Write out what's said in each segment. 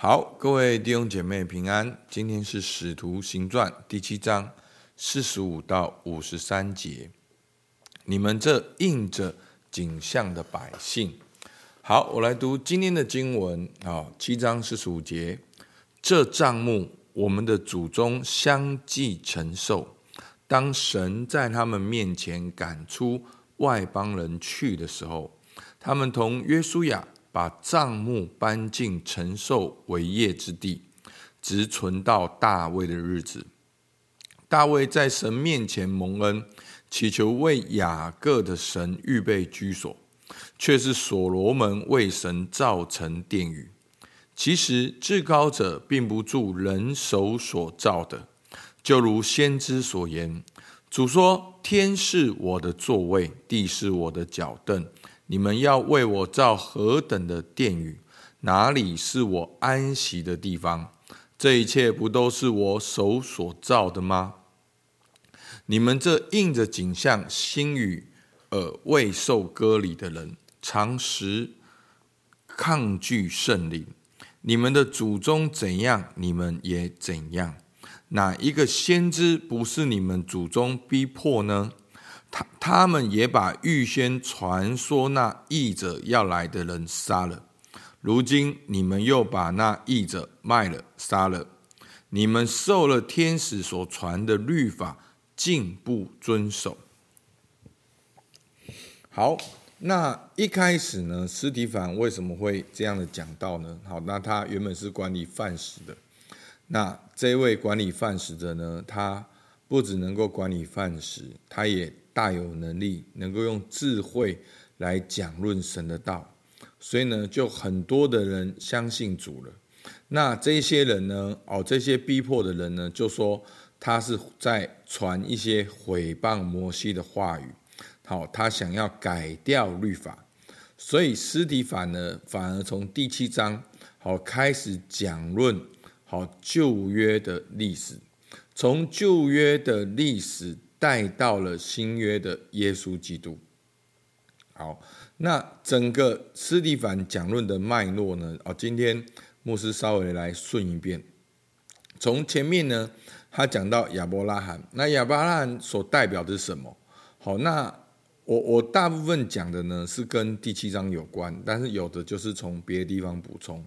好，各位弟兄姐妹平安。今天是《使徒行传》第七章四十五到五十三节。你们这印着景象的百姓，好，我来读今天的经文啊，七章四十五节。这帐目，我们的祖宗相继承受。当神在他们面前赶出外邦人去的时候，他们同约书亚。把帐幕搬进承受伟业之地，直存到大卫的日子。大卫在神面前蒙恩，祈求为雅各的神预备居所，却是所罗门为神造成殿宇。其实至高者并不住人手所造的，就如先知所言：主说，天是我的座位，地是我的脚凳。你们要为我造何等的殿宇？哪里是我安息的地方？这一切不都是我手所造的吗？你们这应着景象、心与耳未受割礼的人，常时抗拒圣灵。你们的祖宗怎样，你们也怎样。哪一个先知不是你们祖宗逼迫呢？他他们也把预先传说那义者要来的人杀了，如今你们又把那义者卖了杀了，你们受了天使所传的律法，竟不遵守。好，那一开始呢，司提反为什么会这样的讲道呢？好，那他原本是管理饭食的，那这位管理饭食的呢，他不只能够管理饭食，他也。大有能力，能够用智慧来讲论神的道，所以呢，就很多的人相信主了。那这些人呢，哦，这些逼迫的人呢，就说他是在传一些毁谤摩西的话语，好，他想要改掉律法，所以斯提法呢，反而从第七章好开始讲论好旧约的历史，从旧约的历史。带到了新约的耶稣基督。好，那整个斯蒂凡讲论的脉络呢？哦，今天牧师稍微来顺一遍。从前面呢，他讲到亚伯拉罕，那亚伯拉罕所代表的是什么？好，那我我大部分讲的呢是跟第七章有关，但是有的就是从别的地方补充。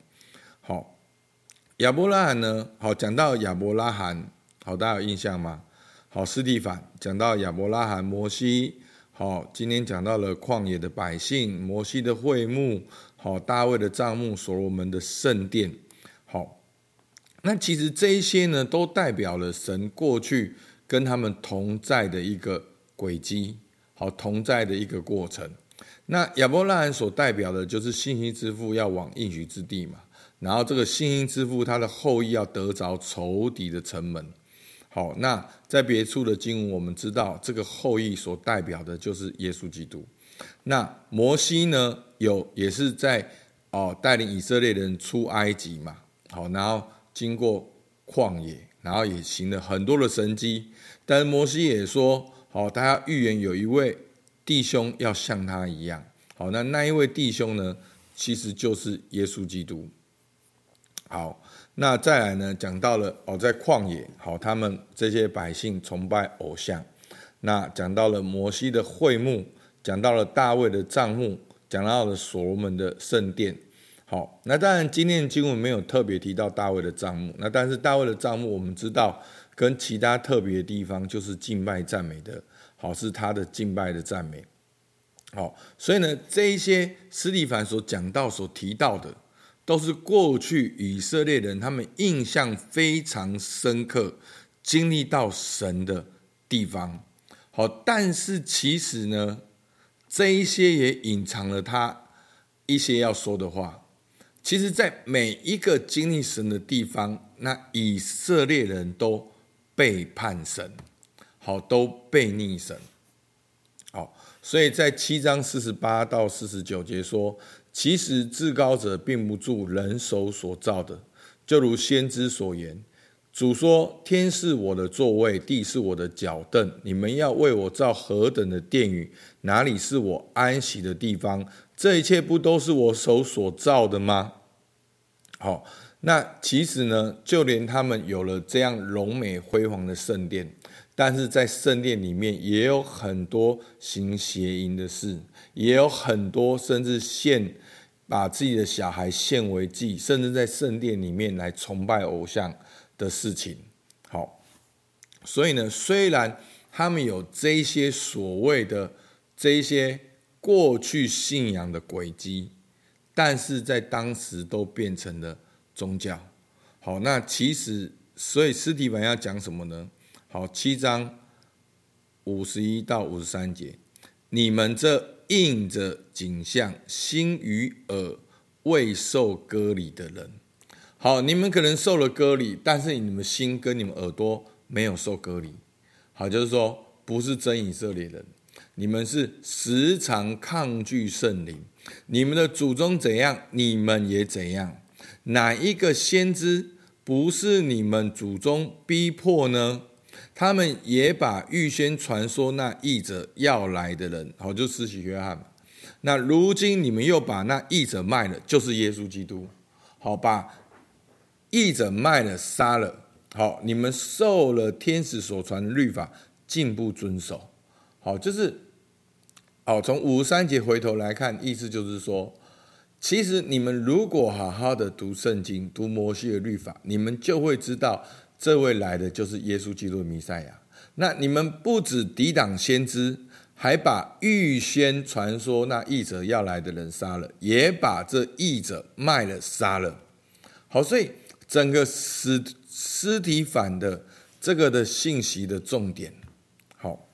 好，亚伯拉罕呢？好，讲到亚伯拉罕，好，大家有印象吗？好，司提反讲到亚伯拉罕、摩西。好，今天讲到了旷野的百姓、摩西的会幕。好，大卫的帐幕、所罗门的圣殿。好，那其实这一些呢，都代表了神过去跟他们同在的一个轨迹。好，同在的一个过程。那亚伯拉罕所代表的就是信心之父要往应许之地嘛。然后这个信心之父，他的后裔要得着仇敌的城门。好，那在别处的经文，我们知道这个后裔所代表的就是耶稣基督。那摩西呢，有也是在哦带领以色列人出埃及嘛。好，然后经过旷野，然后也行了很多的神迹。但是摩西也说，好，他预言有一位弟兄要像他一样。好，那那一位弟兄呢，其实就是耶稣基督。好。那再来呢？讲到了哦，在旷野，好，他们这些百姓崇拜偶像。那讲到了摩西的会幕，讲到了大卫的帐幕，讲到了所罗门的圣殿。好，那当然今天的经文没有特别提到大卫的帐幕。那但是大卫的帐幕，我们知道跟其他特别的地方就是敬拜赞美的，好，是他的敬拜的赞美。好，所以呢，这一些斯蒂凡所讲到、所提到的。都是过去以色列人他们印象非常深刻、经历到神的地方。好，但是其实呢，这一些也隐藏了他一些要说的话。其实，在每一个经历神的地方，那以色列人都背叛神，好，都背逆神。所以在七章四十八到四十九节说。其实至高者并不住人手所造的，就如先知所言：“主说，天是我的座位，地是我的脚凳。你们要为我造何等的殿宇？哪里是我安息的地方？这一切不都是我手所造的吗？”好，那其实呢，就连他们有了这样荣美辉煌的圣殿，但是在圣殿里面也有很多行邪淫的事，也有很多甚至献把自己的小孩献为祭，甚至在圣殿里面来崇拜偶像的事情。好，所以呢，虽然他们有这些所谓的这些过去信仰的轨迹，但是在当时都变成了宗教。好，那其实所以斯提反要讲什么呢？好，七章五十一到五十三节，你们这印着景象、心与耳未受割礼的人，好，你们可能受了割礼，但是你们心跟你们耳朵没有受割礼。好，就是说不是真以色列人。你们是时常抗拒圣灵，你们的祖宗怎样，你们也怎样。哪一个先知不是你们祖宗逼迫呢？他们也把预先传说那译者要来的人，好，就施洗约翰。那如今你们又把那译者卖了，就是耶稣基督。好，把译者卖了，杀了。好，你们受了天使所传的律法，竟不遵守。好，就是，好，从五十三节回头来看，意思就是说，其实你们如果好好的读圣经，读摩西的律法，你们就会知道，这位来的就是耶稣基督的弥赛亚。那你们不止抵挡先知，还把预先传说那译者要来的人杀了，也把这译者卖了杀了。好，所以整个司司提反的这个的信息的重点。好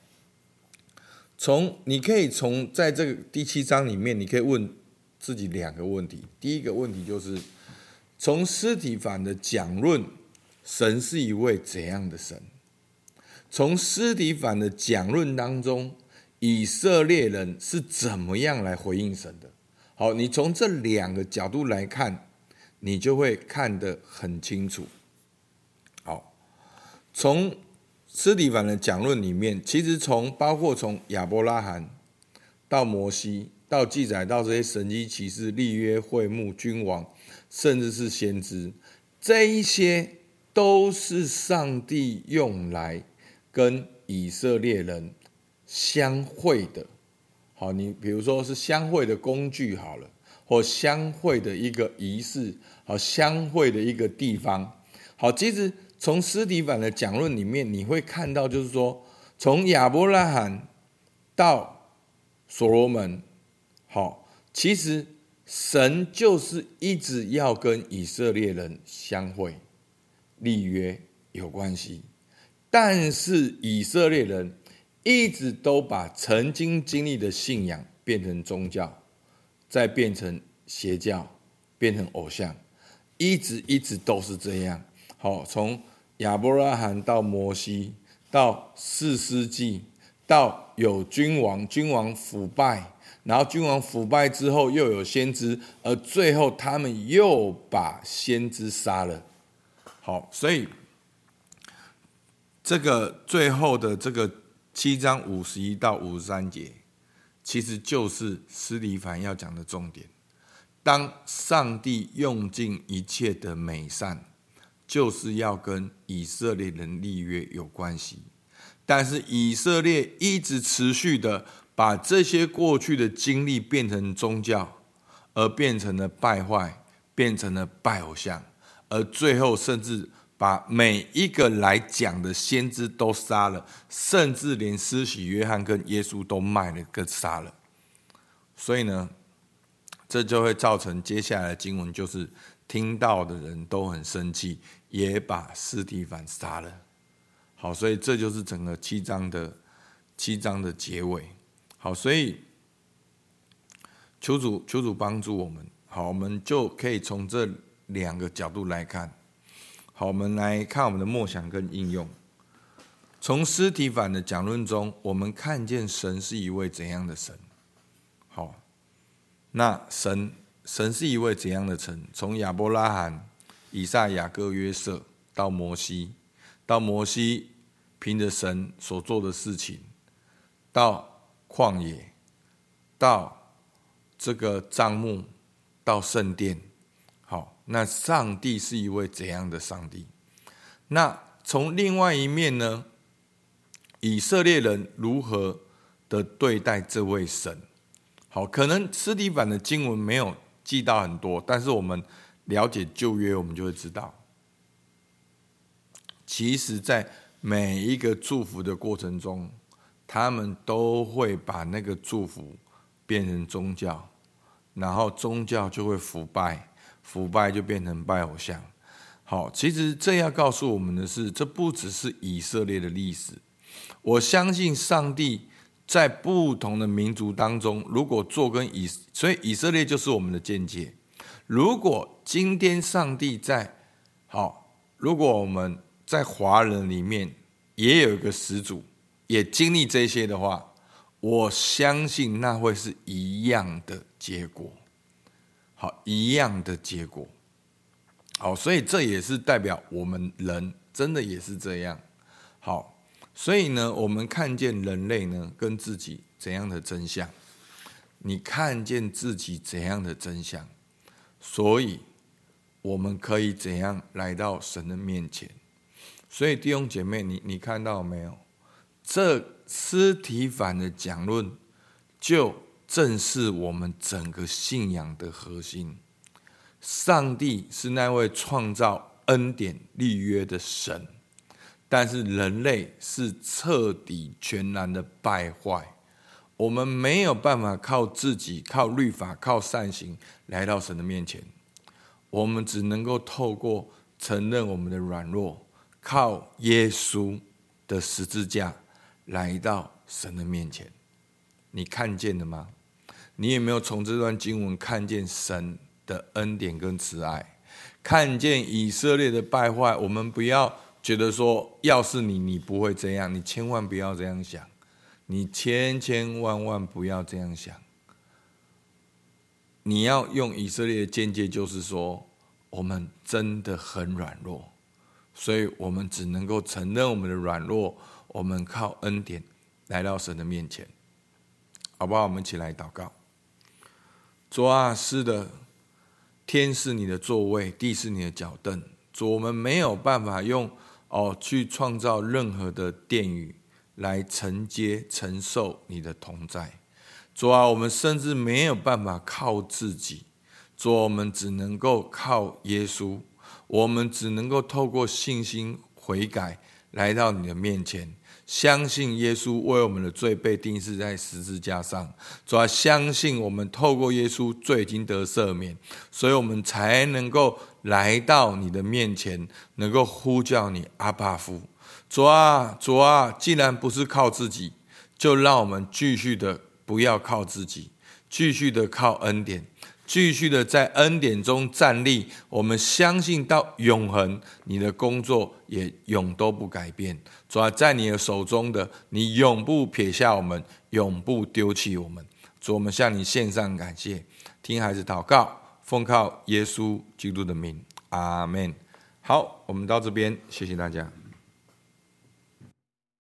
从你可以从在这个第七章里面，你可以问自己两个问题。第一个问题就是，从司提反的讲论，神是一位怎样的神？从司提反的讲论当中，以色列人是怎么样来回应神的？好，你从这两个角度来看，你就会看得很清楚。好，从。司提反的讲论里面，其实从包括从亚伯拉罕到摩西，到记载到这些神迹奇事、立约会幕、君王，甚至是先知，这一些都是上帝用来跟以色列人相会的。好，你比如说是相会的工具好了，或相会的一个仪式，好，相会的一个地方。好，其实。从斯蒂凡的讲论里面，你会看到，就是说，从亚伯拉罕到所罗门，好，其实神就是一直要跟以色列人相会、立约有关系，但是以色列人一直都把曾经经历的信仰变成宗教，再变成邪教，变成偶像，一直一直都是这样。好，从亚伯拉罕到摩西，到四世纪，到有君王，君王腐败，然后君王腐败之后又有先知，而最后他们又把先知杀了。好，所以这个最后的这个七章五十一到五十三节，其实就是司提反要讲的重点。当上帝用尽一切的美善。就是要跟以色列人立约有关系，但是以色列一直持续的把这些过去的经历变成宗教，而变成了败坏，变成了拜偶像，而最后甚至把每一个来讲的先知都杀了，甚至连施洗约翰跟耶稣都卖了，跟杀了。所以呢，这就会造成接下来的经文就是。听到的人都很生气，也把司提反杀了。好，所以这就是整个七章的七章的结尾。好，所以求主求主帮助我们。好，我们就可以从这两个角度来看。好，我们来看我们的梦想跟应用。从司提反的讲论中，我们看见神是一位怎样的神？好，那神。神是一位怎样的神？从亚伯拉罕、以撒、雅各、约瑟到摩西，到摩西凭着神所做的事情，到旷野，到这个帐幕，到圣殿，那上帝是一位怎样的上帝？那从另外一面呢？以色列人如何的对待这位神？好，可能斯蒂凡的经文没有记到很多，但是我们了解旧约，我们就会知道，其实，在每一个祝福的过程中，他们都会把那个祝福变成宗教，然后宗教就会腐败，腐败就变成拜偶像。好，其实这要告诉我们的是，这不只是以色列的历史。我相信上帝在不同的民族当中，如果做跟以，所以以色列就是我们的见解。如果今天上帝在，好，如果我们在华人里面也有一个始祖，也经历这些的话，我相信那会是一样的结果。好，一样的结果。好，所以这也是代表我们人真的也是这样。好。所以呢，我们看见人类呢跟自己怎样的真相？你看见自己怎样的真相？所以我们可以怎样来到神的面前？所以弟兄姐妹，你你看到没有？这司提反的讲论，就正是我们整个信仰的核心。上帝是那位创造恩典立约的神。但是人类是彻底全然的败坏，我们没有办法靠自己、靠律法、靠善行来到神的面前，我们只能够透过承认我们的软弱，靠耶稣的十字架来到神的面前。你看见了吗？你有没有从这段经文看见神的恩典跟慈爱？看见以色列的败坏？我们不要。觉得说，要是你，你不会这样，你千万不要这样想，你千千万万不要这样想。你要用以色列的见解，就是说，我们真的很软弱，所以我们只能够承认我们的软弱，我们靠恩典来到神的面前，好不好？我们一起来祷告。主啊，是的，天是你的座位，地是你的脚凳，主，我们没有办法用。哦，去创造任何的殿宇来承接、承受你的同在。主啊，我们甚至没有办法靠自己，主，我们只能够靠耶稣，我们只能够透过信心悔改来到你的面前，相信耶稣为我们的罪被钉死在十字架上。主啊，相信我们透过耶稣罪已经得赦免，所以我们才能够。来到你的面前，能够呼叫你阿爸父，主啊，主啊！既然不是靠自己，就让我们继续的不要靠自己，继续的靠恩典，继续的在恩典中站立。我们相信到永恒，你的工作也永都不改变。主啊，在你的手中的，你永不撇下我们，永不丢弃我们。主，我们向你献上感谢，听孩子祷告。奉靠耶稣基督的名，阿门。好，我们到这边，谢谢大家。